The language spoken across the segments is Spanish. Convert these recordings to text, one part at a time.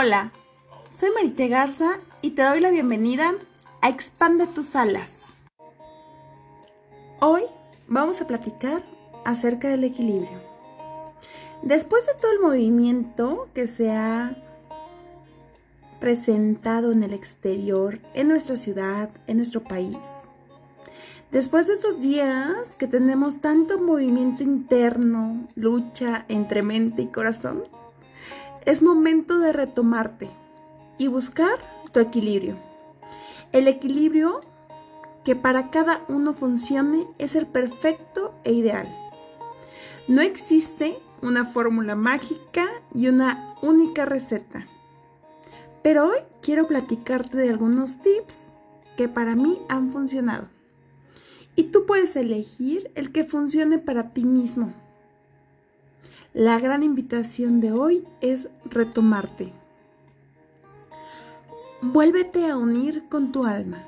Hola, soy Marité Garza y te doy la bienvenida a Expande tus alas. Hoy vamos a platicar acerca del equilibrio. Después de todo el movimiento que se ha presentado en el exterior, en nuestra ciudad, en nuestro país, después de estos días que tenemos tanto movimiento interno, lucha entre mente y corazón, es momento de retomarte y buscar tu equilibrio. El equilibrio que para cada uno funcione es el perfecto e ideal. No existe una fórmula mágica y una única receta. Pero hoy quiero platicarte de algunos tips que para mí han funcionado. Y tú puedes elegir el que funcione para ti mismo. La gran invitación de hoy es retomarte. Vuélvete a unir con tu alma.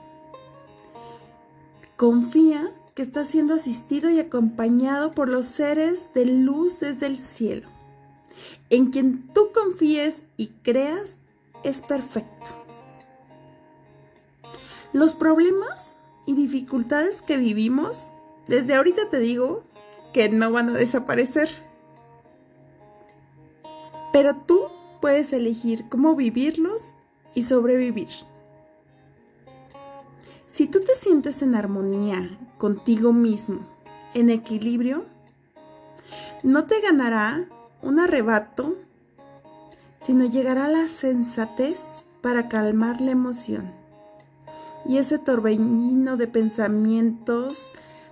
Confía que estás siendo asistido y acompañado por los seres de luz desde el cielo. En quien tú confíes y creas es perfecto. Los problemas y dificultades que vivimos, desde ahorita te digo que no van a desaparecer pero tú puedes elegir cómo vivirlos y sobrevivir. Si tú te sientes en armonía contigo mismo, en equilibrio, no te ganará un arrebato, sino llegará la sensatez para calmar la emoción y ese torbellino de pensamientos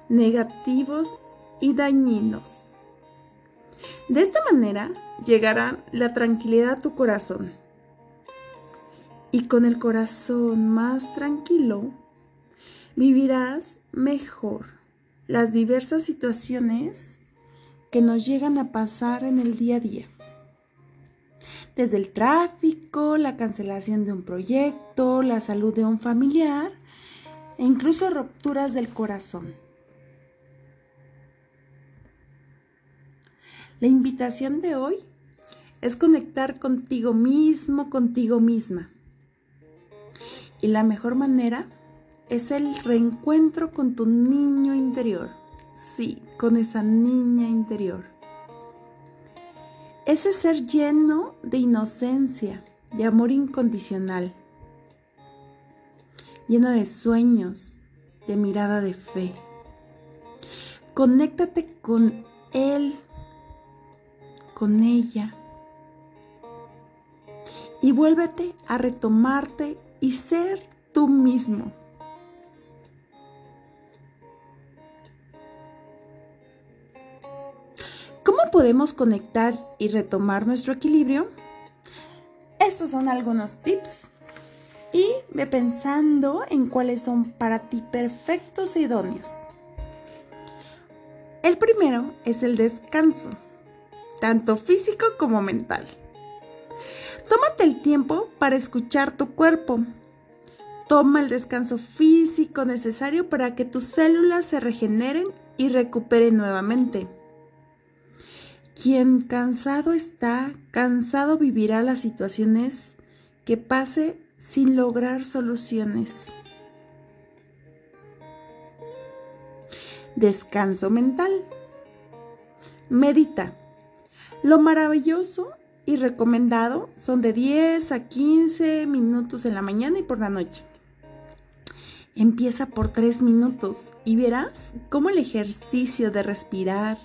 negativos y dañinos. De esta manera llegará la tranquilidad a tu corazón. Y con el corazón más tranquilo, vivirás mejor las diversas situaciones que nos llegan a pasar en el día a día. Desde el tráfico, la cancelación de un proyecto, la salud de un familiar e incluso rupturas del corazón. La invitación de hoy es conectar contigo mismo, contigo misma. Y la mejor manera es el reencuentro con tu niño interior. Sí, con esa niña interior. Ese ser lleno de inocencia, de amor incondicional, lleno de sueños, de mirada de fe. Conéctate con él con ella. Y vuélvete a retomarte y ser tú mismo. ¿Cómo podemos conectar y retomar nuestro equilibrio? Estos son algunos tips y ve pensando en cuáles son para ti perfectos e idóneos. El primero es el descanso tanto físico como mental. Tómate el tiempo para escuchar tu cuerpo. Toma el descanso físico necesario para que tus células se regeneren y recuperen nuevamente. Quien cansado está, cansado vivirá las situaciones que pase sin lograr soluciones. Descanso mental. Medita. Lo maravilloso y recomendado son de 10 a 15 minutos en la mañana y por la noche. Empieza por 3 minutos y verás cómo el ejercicio de respirar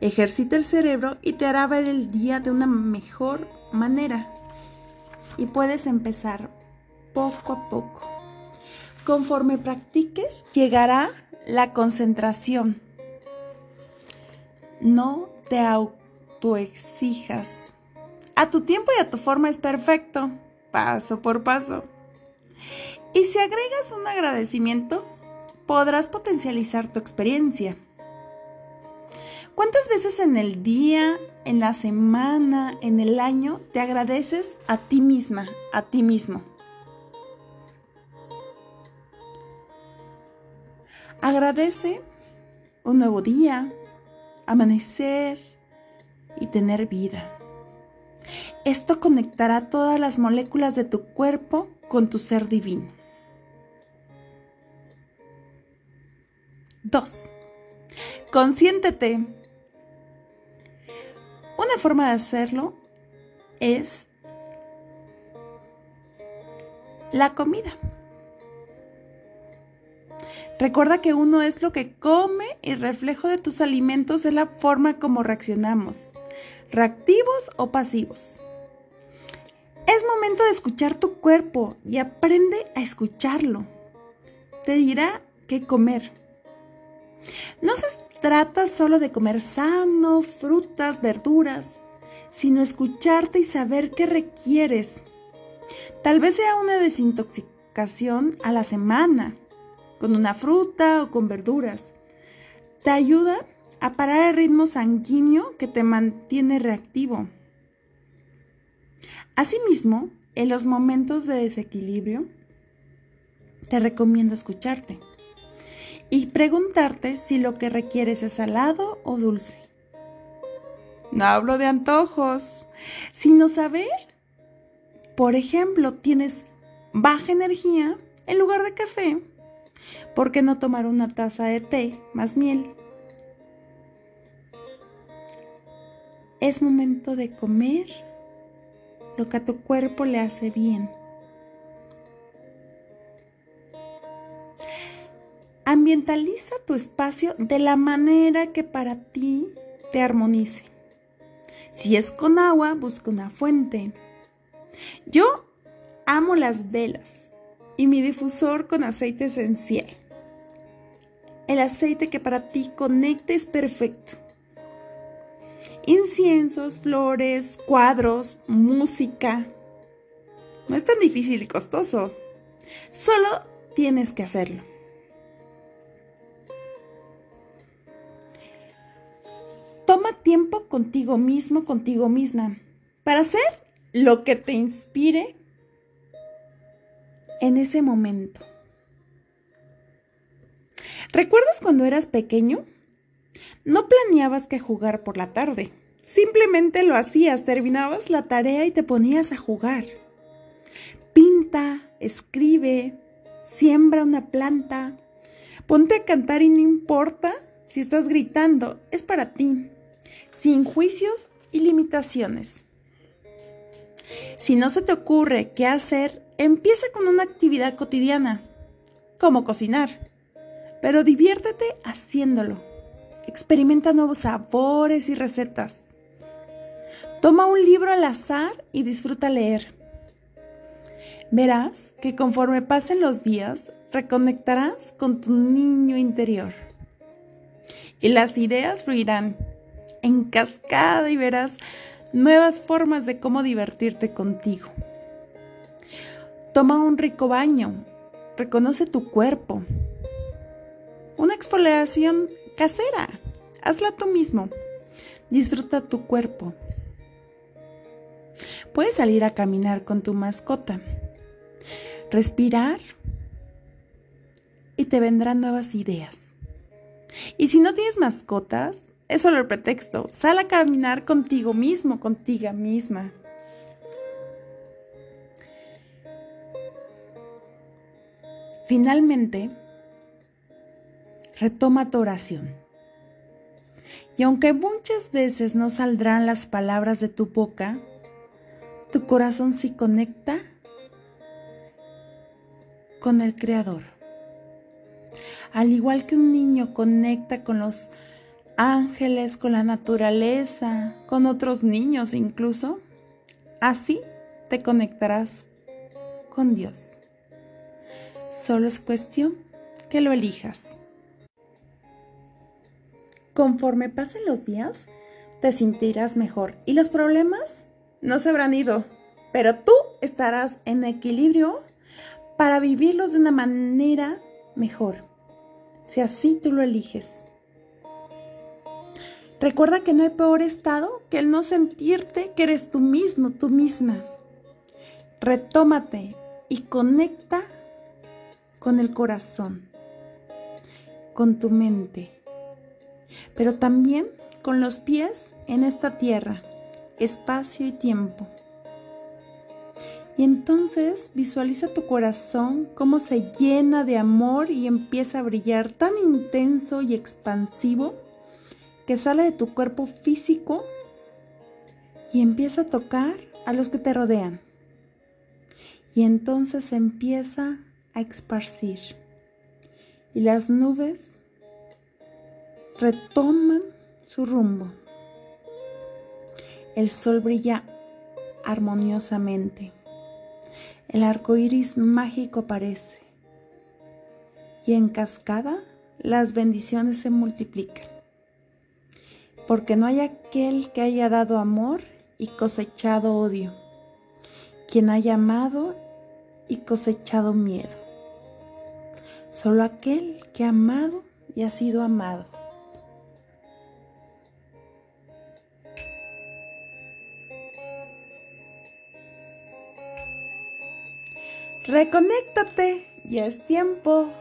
ejercita el cerebro y te hará ver el día de una mejor manera. Y puedes empezar poco a poco. Conforme practiques, llegará la concentración. No te tú exijas. A tu tiempo y a tu forma es perfecto, paso por paso. Y si agregas un agradecimiento, podrás potencializar tu experiencia. ¿Cuántas veces en el día, en la semana, en el año te agradeces a ti misma, a ti mismo? Agradece un nuevo día, amanecer, y tener vida. Esto conectará todas las moléculas de tu cuerpo con tu ser divino. 2. Consiéntete. Una forma de hacerlo es la comida. Recuerda que uno es lo que come y reflejo de tus alimentos es la forma como reaccionamos, reactivos o pasivos. Es momento de escuchar tu cuerpo y aprende a escucharlo. Te dirá qué comer. No se trata solo de comer sano, frutas, verduras, sino escucharte y saber qué requieres. Tal vez sea una desintoxicación a la semana, con una fruta o con verduras. Te ayuda a parar el ritmo sanguíneo que te mantiene reactivo. Asimismo, en los momentos de desequilibrio, te recomiendo escucharte y preguntarte si lo que requieres es salado o dulce. No hablo de antojos, sino saber. Por ejemplo, tienes baja energía en lugar de café. ¿Por qué no tomar una taza de té más miel? Es momento de comer lo que a tu cuerpo le hace bien. Ambientaliza tu espacio de la manera que para ti te armonice. Si es con agua, busca una fuente. Yo amo las velas y mi difusor con aceite esencial. El aceite que para ti conecta es perfecto. Inciensos, flores, cuadros, música. No es tan difícil y costoso. Solo tienes que hacerlo. Toma tiempo contigo mismo, contigo misma, para hacer lo que te inspire en ese momento. ¿Recuerdas cuando eras pequeño? No planeabas que jugar por la tarde. Simplemente lo hacías, terminabas la tarea y te ponías a jugar. Pinta, escribe, siembra una planta, ponte a cantar y no importa si estás gritando, es para ti, sin juicios y limitaciones. Si no se te ocurre qué hacer, empieza con una actividad cotidiana, como cocinar, pero diviértete haciéndolo. Experimenta nuevos sabores y recetas. Toma un libro al azar y disfruta leer. Verás que conforme pasen los días, reconectarás con tu niño interior. Y las ideas fluirán en cascada y verás nuevas formas de cómo divertirte contigo. Toma un rico baño, reconoce tu cuerpo. Una exfoliación casera, hazla tú mismo. Disfruta tu cuerpo. Puedes salir a caminar con tu mascota, respirar y te vendrán nuevas ideas. Y si no tienes mascotas, es solo el pretexto. Sal a caminar contigo mismo, contigo misma. Finalmente, retoma tu oración. Y aunque muchas veces no saldrán las palabras de tu boca, tu corazón sí conecta con el Creador. Al igual que un niño conecta con los ángeles, con la naturaleza, con otros niños incluso, así te conectarás con Dios. Solo es cuestión que lo elijas. Conforme pasen los días, te sentirás mejor y los problemas no se habrán ido, pero tú estarás en equilibrio para vivirlos de una manera mejor, si así tú lo eliges. Recuerda que no hay peor estado que el no sentirte que eres tú mismo, tú misma. Retómate y conecta con el corazón, con tu mente, pero también con los pies en esta tierra. espacio y tiempo. Y entonces visualiza tu corazón cómo se llena de amor y empieza a brillar tan intenso y expansivo que sale de tu cuerpo físico y empieza a tocar a los que te rodean. Y entonces empieza a esparcir. Y las nubes retoman su rumbo. El sol brilla armoniosamente. El arco iris mágico aparece. Y en cascada las bendiciones se multiplican. Porque no hay aquel que haya dado amor y cosechado odio, quien haya amado y cosechado miedo. Solo aquel que ha amado y ha sido amado. Reconéctate, ya es tiempo.